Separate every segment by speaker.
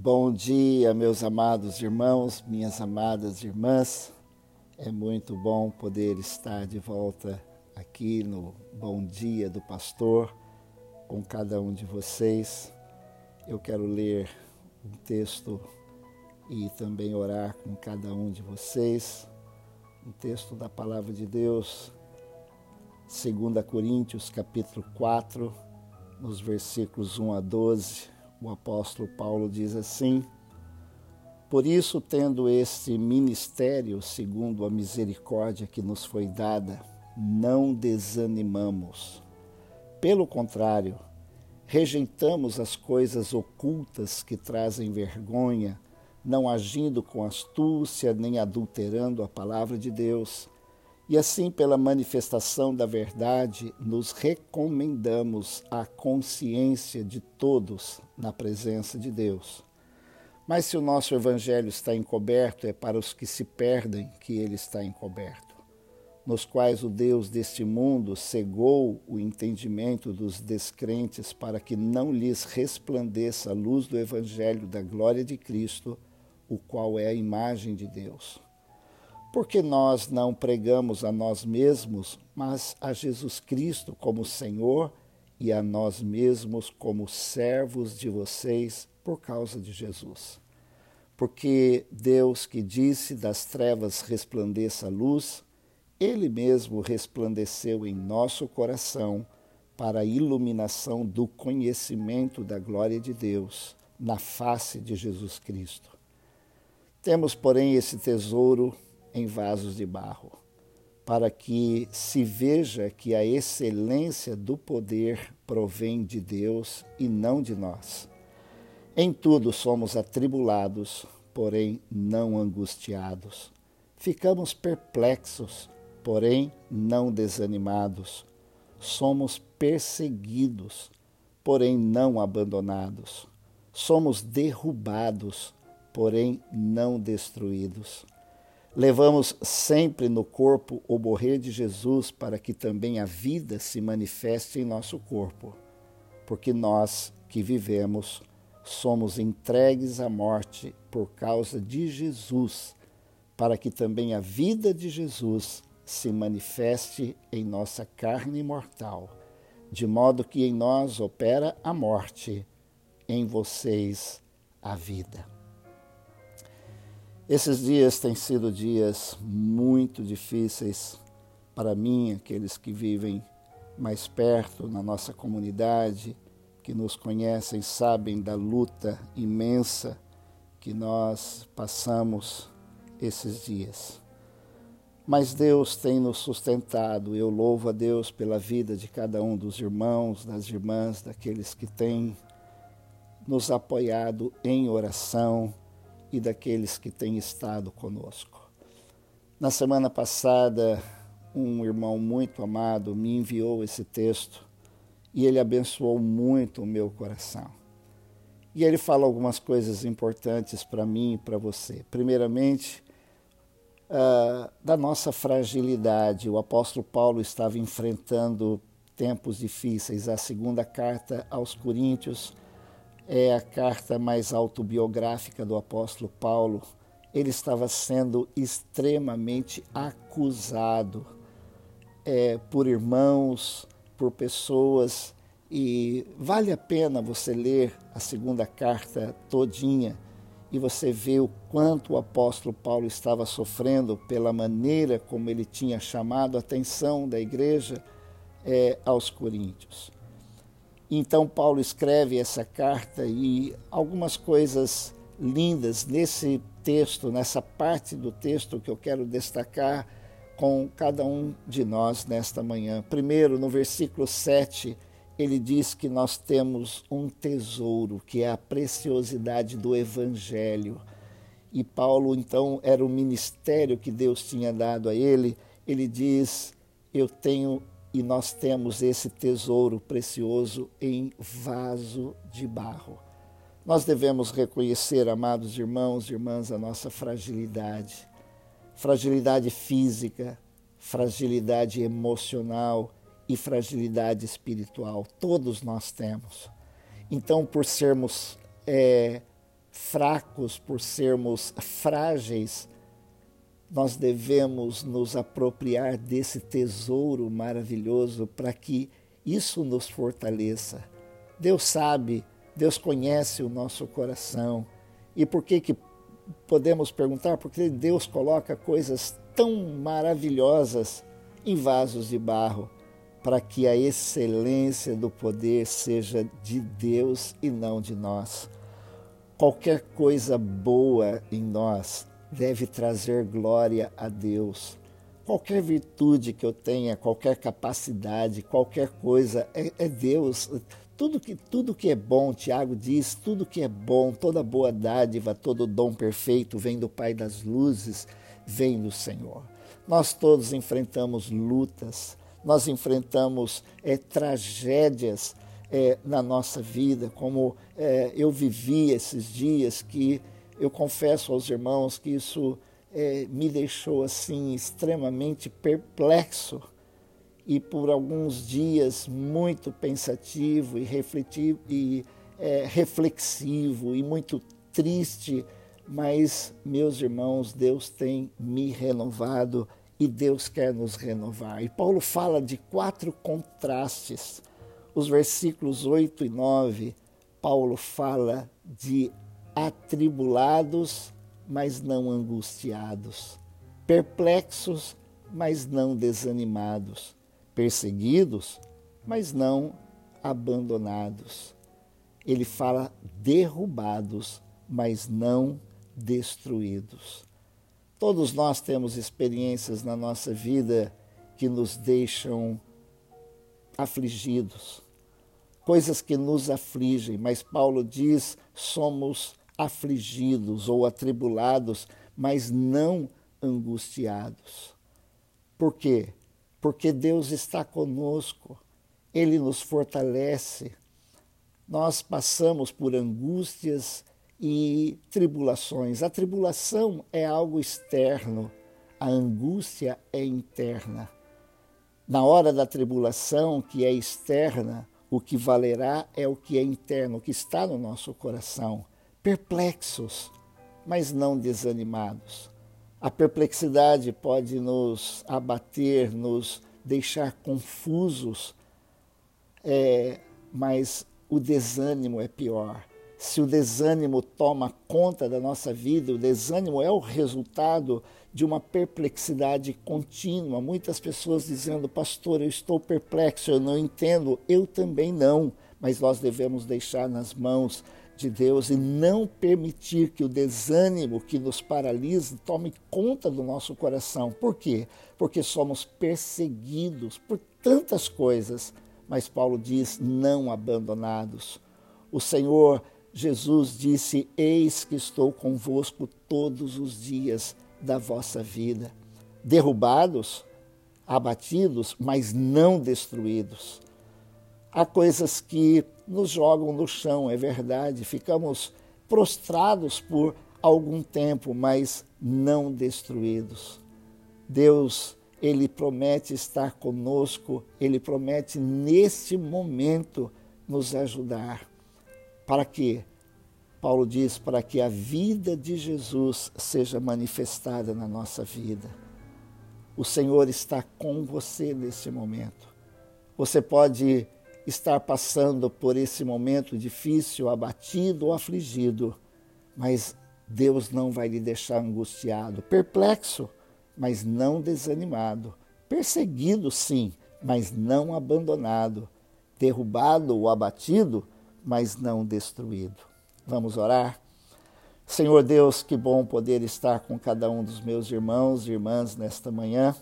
Speaker 1: Bom dia, meus amados irmãos, minhas amadas irmãs. É muito bom poder estar de volta aqui no Bom Dia do Pastor com cada um de vocês. Eu quero ler um texto e também orar com cada um de vocês. Um texto da palavra de Deus, 2 Coríntios, capítulo 4, nos versículos 1 a 12 o apóstolo Paulo diz assim: Por isso, tendo este ministério, segundo a misericórdia que nos foi dada, não desanimamos. Pelo contrário, rejeitamos as coisas ocultas que trazem vergonha, não agindo com astúcia nem adulterando a palavra de Deus e assim, pela manifestação da verdade, nos recomendamos à consciência de todos na presença de Deus. Mas se o nosso evangelho está encoberto, é para os que se perdem que ele está encoberto, nos quais o Deus deste mundo cegou o entendimento dos descrentes para que não lhes resplandeça a luz do evangelho da glória de Cristo, o qual é a imagem de Deus porque nós não pregamos a nós mesmos, mas a Jesus Cristo como Senhor e a nós mesmos como servos de vocês por causa de Jesus. Porque Deus que disse das trevas resplandeça a luz, Ele mesmo resplandeceu em nosso coração para a iluminação do conhecimento da glória de Deus na face de Jesus Cristo. Temos, porém, esse tesouro em vasos de barro, para que se veja que a excelência do poder provém de Deus e não de nós. Em tudo somos atribulados, porém não angustiados. Ficamos perplexos, porém não desanimados. Somos perseguidos, porém não abandonados. Somos derrubados, porém não destruídos Levamos sempre no corpo o morrer de Jesus para que também a vida se manifeste em nosso corpo, porque nós que vivemos somos entregues à morte por causa de Jesus, para que também a vida de Jesus se manifeste em nossa carne mortal, de modo que em nós opera a morte, em vocês a vida. Esses dias têm sido dias muito difíceis para mim, aqueles que vivem mais perto na nossa comunidade, que nos conhecem, sabem da luta imensa que nós passamos esses dias. Mas Deus tem nos sustentado. Eu louvo a Deus pela vida de cada um dos irmãos, das irmãs, daqueles que têm nos apoiado em oração e daqueles que têm estado conosco. Na semana passada, um irmão muito amado me enviou esse texto e ele abençoou muito o meu coração. E ele fala algumas coisas importantes para mim e para você. Primeiramente, uh, da nossa fragilidade. O apóstolo Paulo estava enfrentando tempos difíceis. A segunda carta aos Coríntios é a carta mais autobiográfica do apóstolo Paulo. Ele estava sendo extremamente acusado é, por irmãos, por pessoas, e vale a pena você ler a segunda carta todinha e você vê o quanto o apóstolo Paulo estava sofrendo pela maneira como ele tinha chamado a atenção da igreja é, aos coríntios. Então, Paulo escreve essa carta e algumas coisas lindas nesse texto, nessa parte do texto que eu quero destacar com cada um de nós nesta manhã. Primeiro, no versículo 7, ele diz que nós temos um tesouro, que é a preciosidade do Evangelho. E Paulo, então, era o ministério que Deus tinha dado a ele. Ele diz: Eu tenho e nós temos esse tesouro precioso em vaso de barro. Nós devemos reconhecer, amados irmãos e irmãs, a nossa fragilidade. Fragilidade física, fragilidade emocional e fragilidade espiritual. Todos nós temos. Então, por sermos é, fracos, por sermos frágeis, nós devemos nos apropriar desse tesouro maravilhoso para que isso nos fortaleça. Deus sabe, Deus conhece o nosso coração. E por que que podemos perguntar? Porque Deus coloca coisas tão maravilhosas em vasos de barro para que a excelência do poder seja de Deus e não de nós. Qualquer coisa boa em nós deve trazer glória a Deus. Qualquer virtude que eu tenha, qualquer capacidade, qualquer coisa, é, é Deus. Tudo que, tudo que é bom, Tiago diz, tudo que é bom, toda boa dádiva, todo dom perfeito vem do Pai das luzes, vem do Senhor. Nós todos enfrentamos lutas, nós enfrentamos é, tragédias é, na nossa vida, como é, eu vivi esses dias, que eu confesso aos irmãos que isso me deixou assim extremamente perplexo e por alguns dias muito pensativo e, refletivo, e reflexivo e muito triste, mas meus irmãos, Deus tem me renovado e Deus quer nos renovar. E Paulo fala de quatro contrastes. Os versículos 8 e 9, Paulo fala de atribulados, mas não angustiados, perplexos, mas não desanimados, perseguidos, mas não abandonados. Ele fala derrubados, mas não destruídos. Todos nós temos experiências na nossa vida que nos deixam afligidos, coisas que nos afligem, mas Paulo diz: somos afligidos ou atribulados, mas não angustiados. Por quê? Porque Deus está conosco, Ele nos fortalece. Nós passamos por angústias e tribulações. A tribulação é algo externo, a angústia é interna. Na hora da tribulação, que é externa, o que valerá é o que é interno, o que está no nosso coração. Perplexos, mas não desanimados. A perplexidade pode nos abater, nos deixar confusos, é, mas o desânimo é pior se o desânimo toma conta da nossa vida, o desânimo é o resultado de uma perplexidade contínua. Muitas pessoas dizendo, pastor, eu estou perplexo, eu não entendo, eu também não, mas nós devemos deixar nas mãos de Deus e não permitir que o desânimo que nos paralisa tome conta do nosso coração. Por quê? Porque somos perseguidos por tantas coisas, mas Paulo diz: não abandonados. O Senhor Jesus disse: Eis que estou convosco todos os dias da vossa vida, derrubados, abatidos, mas não destruídos. Há coisas que nos jogam no chão, é verdade, ficamos prostrados por algum tempo, mas não destruídos. Deus, Ele promete estar conosco, Ele promete neste momento nos ajudar. Para quê? Paulo diz: para que a vida de Jesus seja manifestada na nossa vida. O Senhor está com você nesse momento. Você pode estar passando por esse momento difícil, abatido ou afligido, mas Deus não vai lhe deixar angustiado, perplexo, mas não desanimado, perseguido, sim, mas não abandonado, derrubado ou abatido mas não destruído. Vamos orar? Senhor Deus, que bom poder estar com cada um dos meus irmãos e irmãs nesta manhã.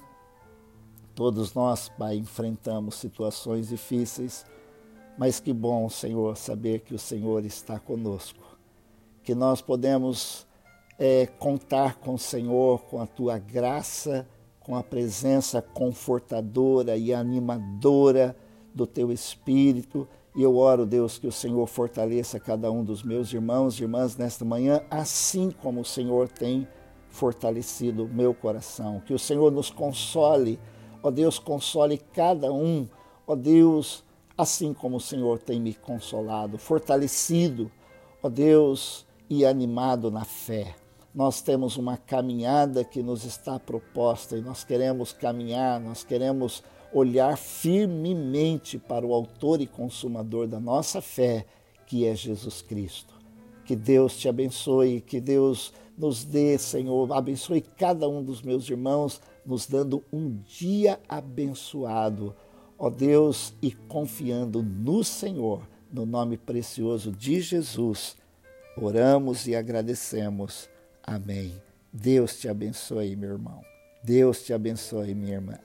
Speaker 1: Todos nós, Pai, enfrentamos situações difíceis, mas que bom, Senhor, saber que o Senhor está conosco, que nós podemos é, contar com o Senhor, com a tua graça, com a presença confortadora e animadora do teu Espírito. E eu oro, Deus, que o Senhor fortaleça cada um dos meus irmãos e irmãs nesta manhã, assim como o Senhor tem fortalecido meu coração. Que o Senhor nos console, ó Deus, console cada um, ó Deus, assim como o Senhor tem me consolado, fortalecido, ó Deus, e animado na fé. Nós temos uma caminhada que nos está proposta e nós queremos caminhar, nós queremos olhar firmemente para o Autor e Consumador da nossa fé, que é Jesus Cristo. Que Deus te abençoe, que Deus nos dê, Senhor, abençoe cada um dos meus irmãos, nos dando um dia abençoado, ó Deus, e confiando no Senhor, no nome precioso de Jesus. Oramos e agradecemos. Amém. Deus te abençoe, meu irmão. Deus te abençoe, minha irmã.